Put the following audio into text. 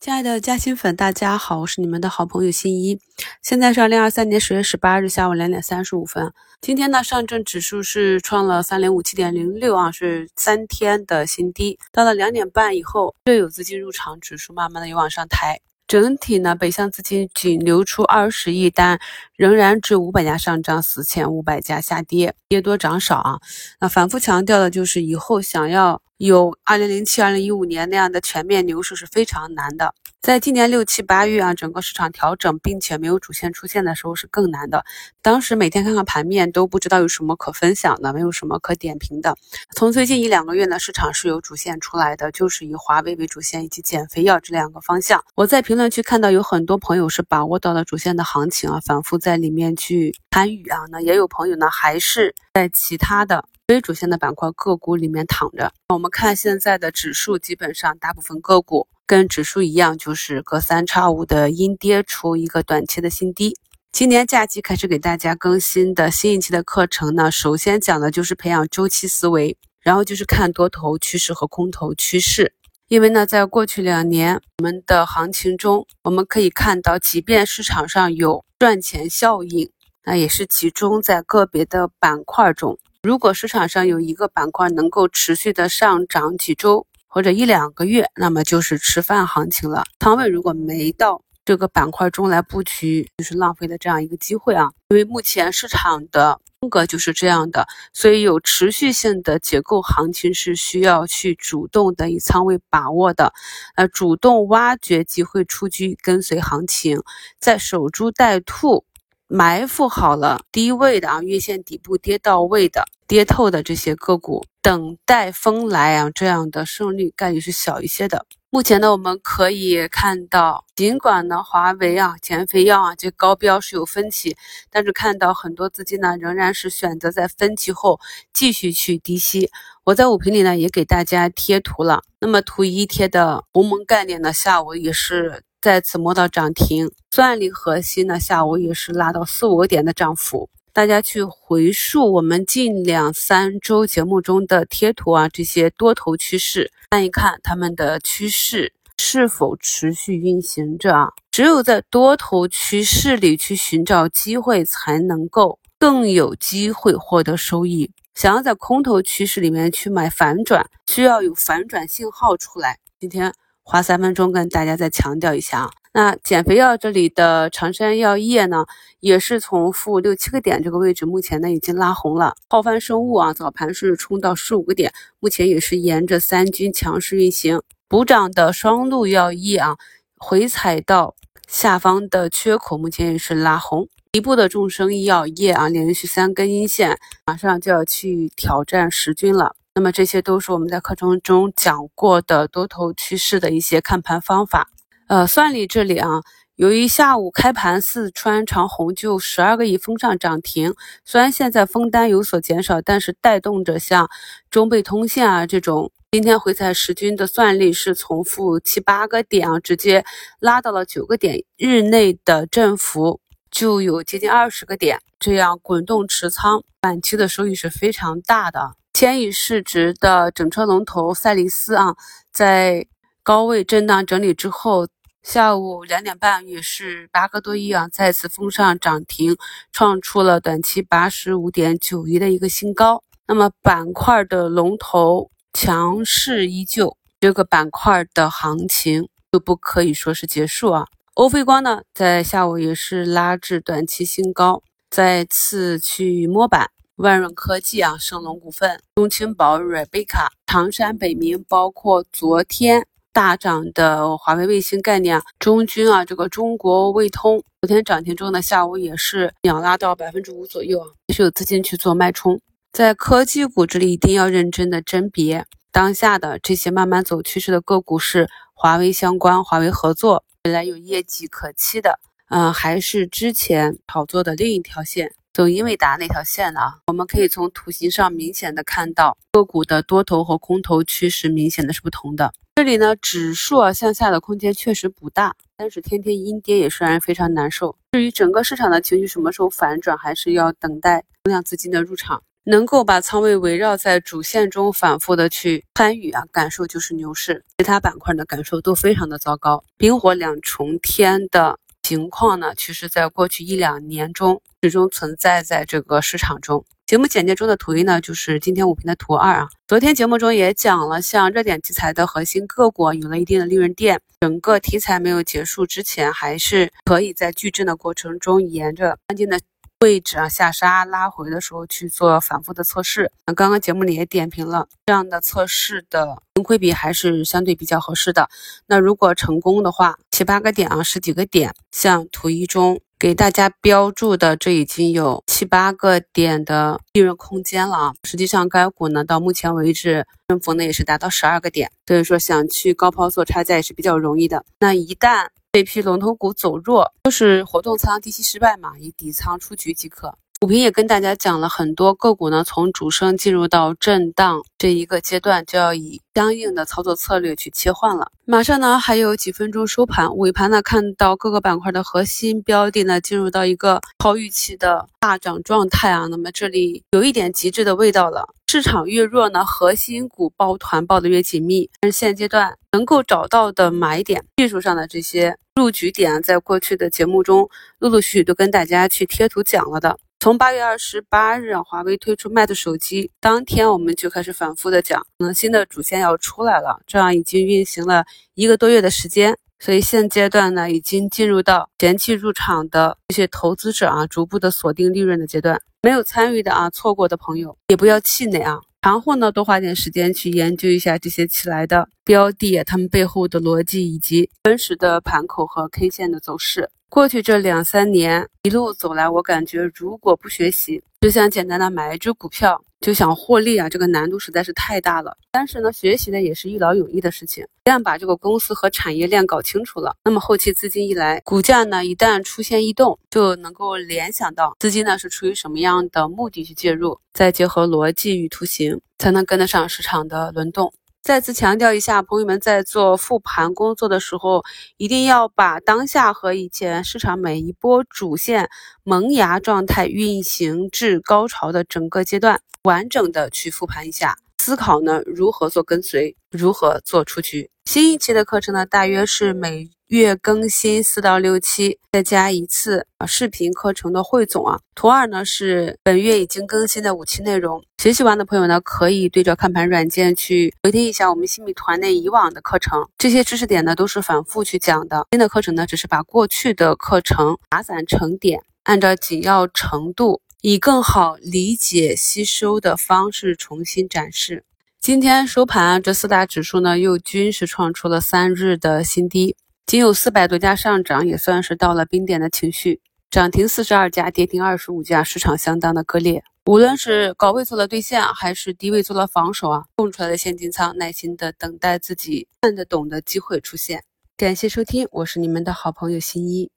亲爱的嘉兴粉，大家好，我是你们的好朋友新一。现在是二零二三年十月十八日下午两点三十五分。今天呢，上证指数是创了三零五七点零六啊，是三天的新低。到了两点半以后，又有资金入场，指数慢慢的又往上抬。整体呢，北向资金仅流出二十亿，但仍然至五百家上涨，四千五百家下跌，跌多涨少啊。那反复强调的就是，以后想要有二零零七、二零一五年那样的全面牛市是非常难的。在今年六七八月啊，整个市场调整并且没有主线出现的时候是更难的。当时每天看看盘面都不知道有什么可分享的，没有什么可点评的。从最近一两个月呢，市场是有主线出来的，就是以华为为主线以及减肥药这两个方向。我在评论区看到有很多朋友是把握到了主线的行情啊，反复在里面去参与啊。那也有朋友呢，还是在其他的非主线的板块个股里面躺着。我们看现在的指数，基本上大部分个股。跟指数一样，就是隔三差五的阴跌出一个短期的新低。今年假期开始给大家更新的新一期的课程呢，首先讲的就是培养周期思维，然后就是看多头趋势和空头趋势。因为呢，在过去两年我们的行情中，我们可以看到，即便市场上有赚钱效应，那也是集中在个别的板块中。如果市场上有一个板块能够持续的上涨几周，或者一两个月，那么就是吃饭行情了。仓位如果没到这个板块中来布局，就是浪费了这样一个机会啊。因为目前市场的风格就是这样的，所以有持续性的结构行情是需要去主动的以仓位把握的，呃，主动挖掘机会出局，跟随行情，在守株待兔。埋伏好了低位的啊，月线底部跌到位的、跌透的这些个股，等待风来啊，这样的胜率概率是小一些的。目前呢，我们可以看到，尽管呢华为啊、减肥药啊这高标是有分歧，但是看到很多资金呢仍然是选择在分歧后继续去低吸。我在五评里呢也给大家贴图了，那么图一贴的鸿蒙概念呢，下午也是。再次摸到涨停，算力核心呢，下午也是拉到四五个点的涨幅。大家去回溯我们近两三周节目中的贴图啊，这些多头趋势，看一看他们的趋势是否持续运行着啊。只有在多头趋势里去寻找机会，才能够更有机会获得收益。想要在空头趋势里面去买反转，需要有反转信号出来。今天。花三分钟跟大家再强调一下啊，那减肥药这里的长山药业呢，也是从负六七个点这个位置，目前呢已经拉红了。浩帆生物啊，早盘是冲到十五个点，目前也是沿着三军强势运行。补涨的双鹿药业啊，回踩到下方的缺口，目前也是拉红。底部的众生医药业啊，连续三根阴线，马上就要去挑战十均了。那么这些都是我们在课程中讲过的多头趋势的一些看盘方法。呃，算力这里啊，由于下午开盘四川长虹就十二个亿封上涨停，虽然现在封单有所减少，但是带动着像中贝通信啊这种今天回踩十均的算力是从负七八个点啊，直接拉到了九个点，日内的振幅就有接近二十个点，这样滚动持仓，短期的收益是非常大的。千亿市值的整车龙头赛力斯啊，在高位震荡整理之后，下午两点半也是八个多亿啊，再次封上涨停，创出了短期八十五点九亿的一个新高。那么板块的龙头强势依旧，这个板块的行情就不可以说是结束啊。欧菲光呢，在下午也是拉至短期新高，再次去摸板。万润科技啊，盛隆股份、中青宝、瑞贝卡、唐山北明，包括昨天大涨的华为卫星概念，中军啊，这个中国卫通，昨天涨停之后呢，下午也是秒拉到百分之五左右啊，也是有资金去做脉冲。在科技股这里，一定要认真的甄别当下的这些慢慢走趋势的个股是华为相关、华为合作，未来有业绩可期的，嗯，还是之前炒作的另一条线。走英伟达那条线呢？我们可以从图形上明显的看到个股的多头和空头趋势明显的是不同的。这里呢，指数啊向下的空间确实不大，但是天天阴跌也是让人非常难受。至于整个市场的情绪什么时候反转，还是要等待增量资金的入场。能够把仓位围绕在主线中反复的去参与啊，感受就是牛市。其他板块的感受都非常的糟糕，冰火两重天的情况呢，其实在过去一两年中始终存在在这个市场中。节目简介中的图一呢，就是今天午评的图二啊。昨天节目中也讲了，像热点题材的核心个股有了一定的利润垫，整个题材没有结束之前，还是可以在矩阵的过程中沿着关键的。位置啊，下杀拉回的时候去做反复的测试。那刚刚节目里也点评了，这样的测试的盈亏比还是相对比较合适的。那如果成功的话，七八个点啊，十几个点，像图一中给大家标注的，这已经有七八个点的利润空间了啊。实际上，该股呢到目前为止升幅呢也是达到十二个点，所以说想去高抛做差价也是比较容易的。那一旦这批龙头股走弱，就是活动仓低吸失败嘛，以底仓出局即可。股评也跟大家讲了很多个股呢，从主升进入到震荡这一个阶段，就要以相应的操作策略去切换了。马上呢还有几分钟收盘，尾盘呢看到各个板块的核心标的呢进入到一个超预期的大涨状态啊，那么这里有一点极致的味道了。市场越弱呢，核心股抱团抱得越紧密。但是现阶段能够找到的买点，技术上的这些入局点，在过去的节目中陆陆续续都跟大家去贴图讲了的。从八月二十八日，华为推出 Mate 手机当天，我们就开始反复的讲，可能新的主线要出来了。这样已经运行了一个多月的时间，所以现阶段呢，已经进入到前期入场的这些投资者啊，逐步的锁定利润的阶段。没有参与的啊，错过的朋友也不要气馁啊。盘后呢，多花点时间去研究一下这些起来的标的，它们背后的逻辑以及真实的盘口和 K 线的走势。过去这两三年一路走来，我感觉如果不学习，就像简单的买一只股票就想获利啊，这个难度实在是太大了。但是呢，学习呢也是一劳永逸的事情。一旦把这个公司和产业链搞清楚了，那么后期资金一来，股价呢一旦出现异动，就能够联想到资金呢是出于什么样的目的去介入，再结合逻辑与图形，才能跟得上市场的轮动。再次强调一下，朋友们在做复盘工作的时候，一定要把当下和以前市场每一波主线萌芽状态运行至高潮的整个阶段，完整的去复盘一下，思考呢如何做跟随，如何做出局。新一期的课程呢，大约是每。月更新四到六期，再加一次啊视频课程的汇总啊。图二呢是本月已经更新的五期内容，学习完的朋友呢可以对着看盘软件去回听一下我们新米团内以往的课程，这些知识点呢都是反复去讲的。新的课程呢只是把过去的课程打散成点，按照紧要程度，以更好理解吸收的方式重新展示。今天收盘，这四大指数呢又均是创出了三日的新低。仅有四百多家上涨，也算是到了冰点的情绪。涨停四十二家，跌停二十五家，市场相当的割裂。无论是高位做了兑现，还是低位做了防守啊，供出来的现金仓，耐心的等待自己看得懂的机会出现。感谢收听，我是你们的好朋友新一。